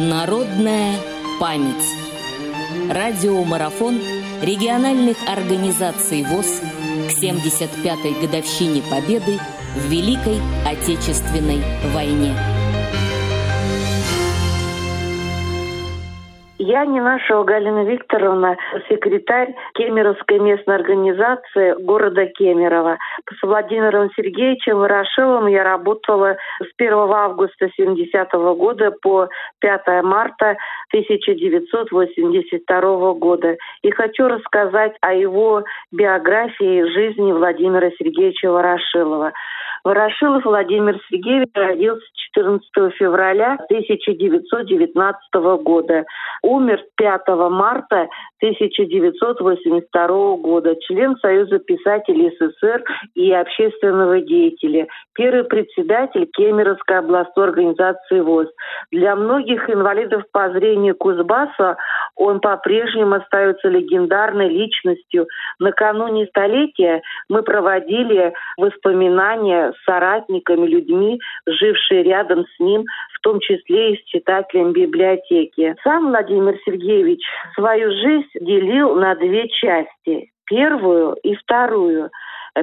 Народная память. Радиомарафон региональных организаций ВОЗ к 75-й годовщине Победы в Великой Отечественной войне. Я Нинашева Галина Викторовна, секретарь Кемеровской местной организации города Кемерово. С Владимиром Сергеевичем Ворошиловым я работала с 1 августа 70 года по 5 марта 1982 года. И хочу рассказать о его биографии жизни Владимира Сергеевича Ворошилова. Ворошилов Владимир Сергеевич родился 14 февраля 1919 года. Умер 5 марта 1982 года. Член Союза писателей СССР и общественного деятеля. Первый председатель Кемеровской областной организации ВОЗ. Для многих инвалидов по зрению Кузбасса он по-прежнему остается легендарной личностью. Накануне столетия мы проводили воспоминания соратниками, людьми, жившие рядом с ним, в том числе и с читателем библиотеки. Сам Владимир Сергеевич свою жизнь делил на две части. Первую и вторую.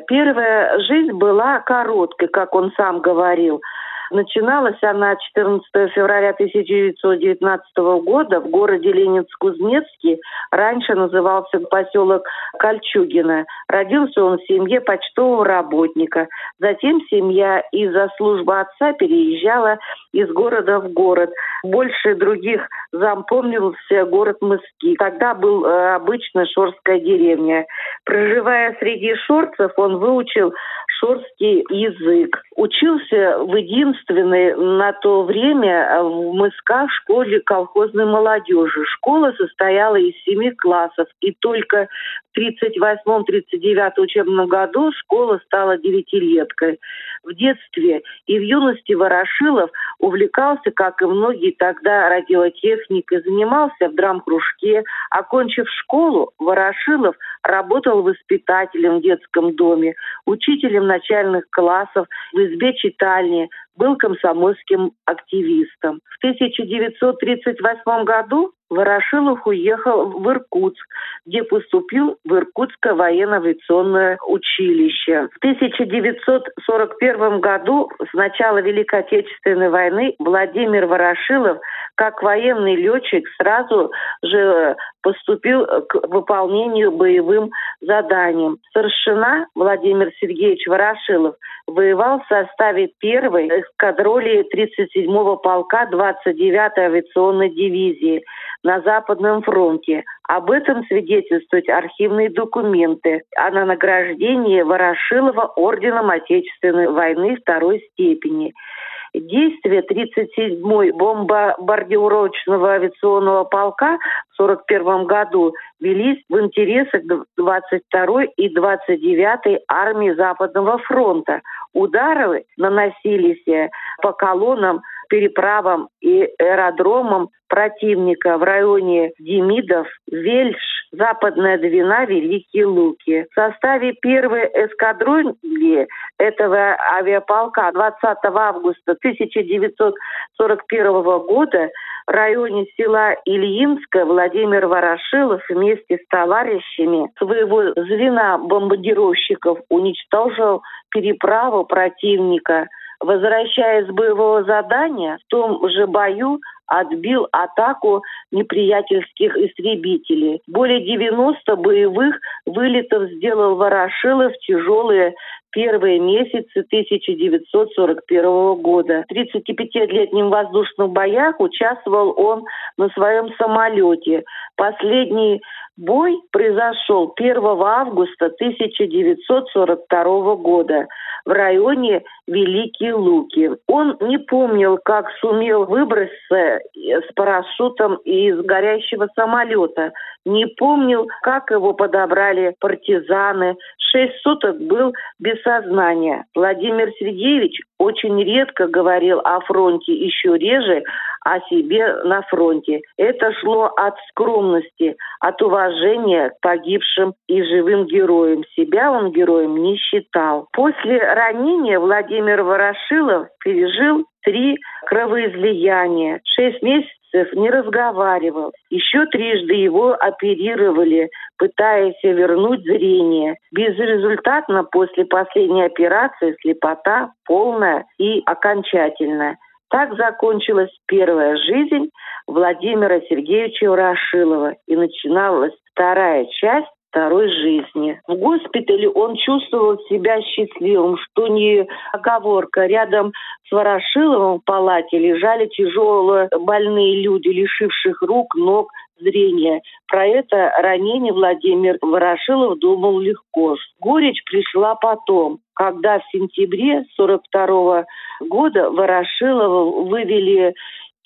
Первая жизнь была короткой, как он сам говорил – Начиналась она 14 февраля 1919 года в городе Ленинск-Кузнецкий. Раньше назывался поселок Кольчугино. Родился он в семье почтового работника. Затем семья из-за службы отца переезжала из города в город. Больше других запомнился город Мыски. Тогда был э, обычно шорская деревня. Проживая среди шорцев, он выучил шорский язык. Учился в единственной на то время в МСК школе колхозной молодежи. Школа состояла из семи классов, и только в 38-39 учебном году школа стала девятилеткой. В детстве и в юности Ворошилов увлекался, как и многие тогда, радиотехникой, занимался в драм-кружке. Окончив школу, Ворошилов работал воспитателем в детском доме, учителем начальных классов, в избе читальни, был комсомольским активистом. В 1938 году Ворошилов уехал в Иркутск, где поступил в Иркутское военно-авиационное училище. В 1941 году, с начала Великой Отечественной войны, Владимир Ворошилов, как военный летчик, сразу же поступил к выполнению боевым заданиям. Старшина Владимир Сергеевич Ворошилов воевал в составе первой эскадроли 37-го полка 29-й авиационной дивизии на Западном фронте. Об этом свидетельствуют архивные документы о награждении Ворошилова орденом Отечественной войны второй степени. Действия 37-й бомбардировочного авиационного полка в 1941 году велись в интересах 22-й и 29-й армии Западного фронта. Удары наносились по колоннам переправам и аэродромам противника в районе Демидов, Вельш, Западная Двина, Великие Луки. В составе первой эскадрони этого авиаполка 20 августа 1941 года в районе села Ильинска Владимир Ворошилов вместе с товарищами своего звена бомбардировщиков уничтожил переправу противника – возвращаясь с боевого задания, в том же бою отбил атаку неприятельских истребителей. Более 90 боевых вылетов сделал Ворошилов в тяжелые первые месяцы 1941 года. В 35-летнем воздушных боях участвовал он на своем самолете. Последний бой произошел 1 августа 1942 года в районе Великие Луки. Он не помнил, как сумел выбраться с парашютом из горящего самолета. Не помнил, как его подобрали партизаны. Шесть суток был без сознания. Владимир Сергеевич очень редко говорил о фронте, еще реже о себе на фронте. Это шло от скромности, от уважения к погибшим и живым героям. Себя он героем не считал. После ранения Владимир Ворошилов пережил три кровоизлияния. Шесть месяцев не разговаривал. Еще трижды его оперировали, пытаясь вернуть зрение. Безрезультатно после последней операции слепота полная и окончательная. Так закончилась первая жизнь Владимира Сергеевича Ворошилова и начиналась вторая часть второй жизни. В госпитале он чувствовал себя счастливым, что не оговорка. Рядом с Ворошиловым в палате лежали тяжело больные люди, лишивших рук, ног, зрения. Про это ранение Владимир Ворошилов думал легко. Горечь пришла потом, когда в сентябре 42 года Ворошилова вывели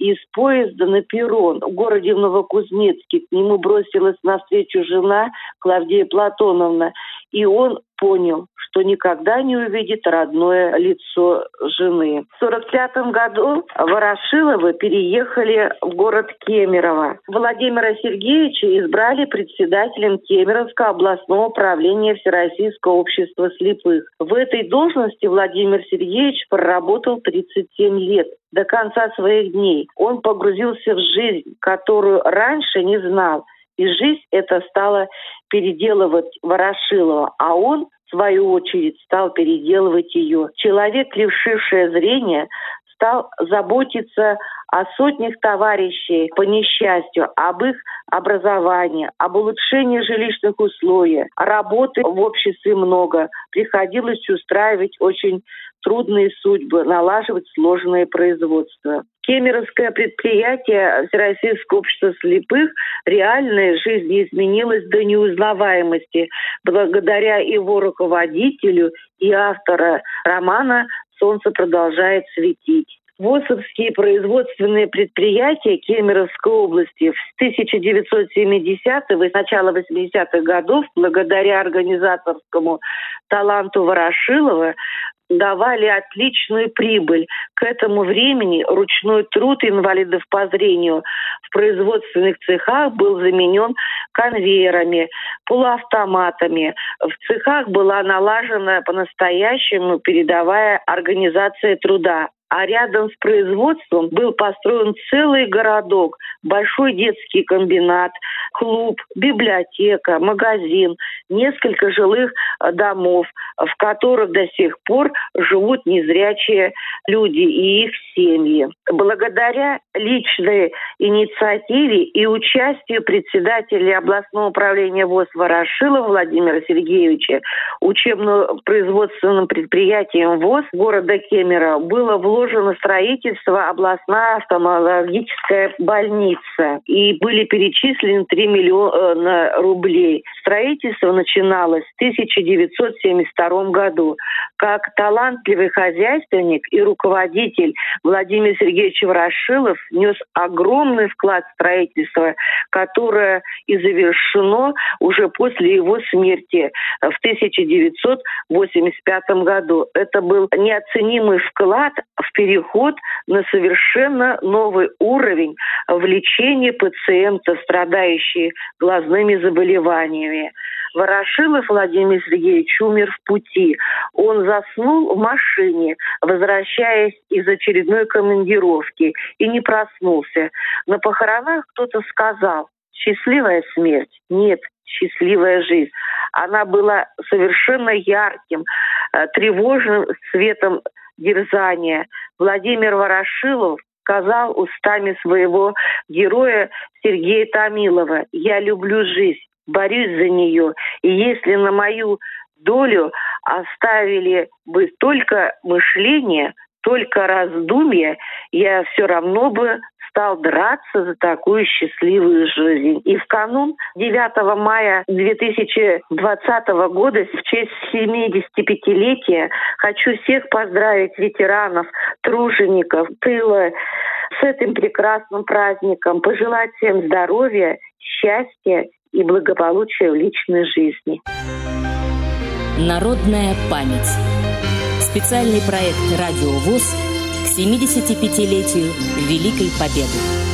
из поезда на перрон в городе Новокузнецке. К нему бросилась навстречу жена Клавдия Платоновна, и он понял, что никогда не увидит родное лицо жены. В 1945 году Ворошиловы переехали в город Кемерово. Владимира Сергеевича избрали председателем Кемеровского областного управления Всероссийского общества слепых. В этой должности Владимир Сергеевич проработал 37 лет. До конца своих дней он погрузился в жизнь, которую раньше не знал. И жизнь эта стала переделывать Ворошилова, а он в свою очередь стал переделывать ее. Человек, лишивший зрения, стал заботиться о сотнях товарищей по несчастью, об их образовании, об улучшении жилищных условий. Работы в обществе много. Приходилось устраивать очень трудные судьбы, налаживать сложное производство. Кемеровское предприятие Всероссийского общества слепых реальная жизнь изменилась до неузнаваемости благодаря его руководителю и автора романа «Солнце продолжает светить». ВОСовские производственные предприятия Кемеровской области в 1970-х и начало 80-х годов, благодаря организаторскому таланту Ворошилова, давали отличную прибыль. К этому времени ручной труд инвалидов по зрению в производственных цехах был заменен конвейерами, полуавтоматами. В цехах была налажена по-настоящему передовая организация труда а рядом с производством был построен целый городок, большой детский комбинат, клуб, библиотека, магазин, несколько жилых э, домов, в которых до сих пор живут незрячие люди и их семьи. Благодаря личной инициативе и участию председателя областного управления ВОЗ Ворошилова Владимира Сергеевича учебно-производственным предприятием ВОЗ города Кемера было вложено вложено строительство областная стоматологическая больница. И были перечислены 3 миллиона рублей. Строительство начиналось в 1972 году. Как талантливый хозяйственник и руководитель Владимир Сергеевич Ворошилов нес огромный вклад в строительство, которое и завершено уже после его смерти в 1985 году. Это был неоценимый вклад в переход на совершенно новый уровень в лечении пациентов, страдающих глазными заболеваниями. Ворошилов Владимир Сергеевич умер в пути. Он заснул в машине, возвращаясь из очередной командировки, и не проснулся. На похоронах кто-то сказал, счастливая смерть? Нет, счастливая жизнь. Она была совершенно ярким, э, тревожным светом дерзания. Владимир Ворошилов сказал устами своего героя Сергея Томилова «Я люблю жизнь, борюсь за нее, и если на мою долю оставили бы только мышление, только раздумья, я все равно бы стал драться за такую счастливую жизнь. И в канун 9 мая 2020 года в честь 75-летия хочу всех поздравить ветеранов, тружеников, тыла с этим прекрасным праздником, пожелать всем здоровья, счастья и благополучия в личной жизни. Народная память. Специальный проект «Радио ВОЗ» к 75-летию Великой Победы.